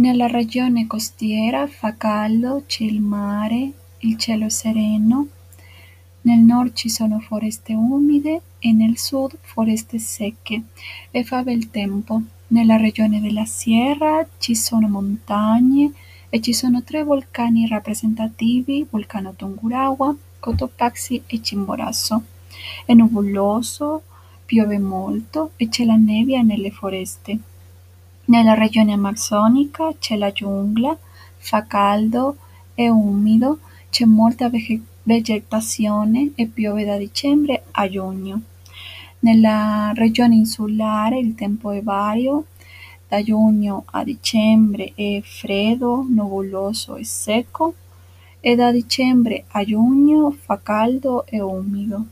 Nella regione costiera fa caldo, c'è il mare, il cielo sereno. Nel nord ci sono foreste umide e nel sud foreste secche e fa bel tempo. Nella regione della Sierra ci sono montagne e ci sono tre vulcani rappresentativi: Vulcano Tungurahua, Cotopaxi e Chimborazo. È nuvoloso, piove molto e c'è la nebbia nelle foreste. Nella regione amazzonica c'è la giungla, fa caldo, è umido, c'è molta vegetazione e piove da dicembre a giugno. Nella regione insulare il tempo è vario, da giugno a dicembre è freddo, nuvoloso e secco e da dicembre a giugno fa caldo e umido.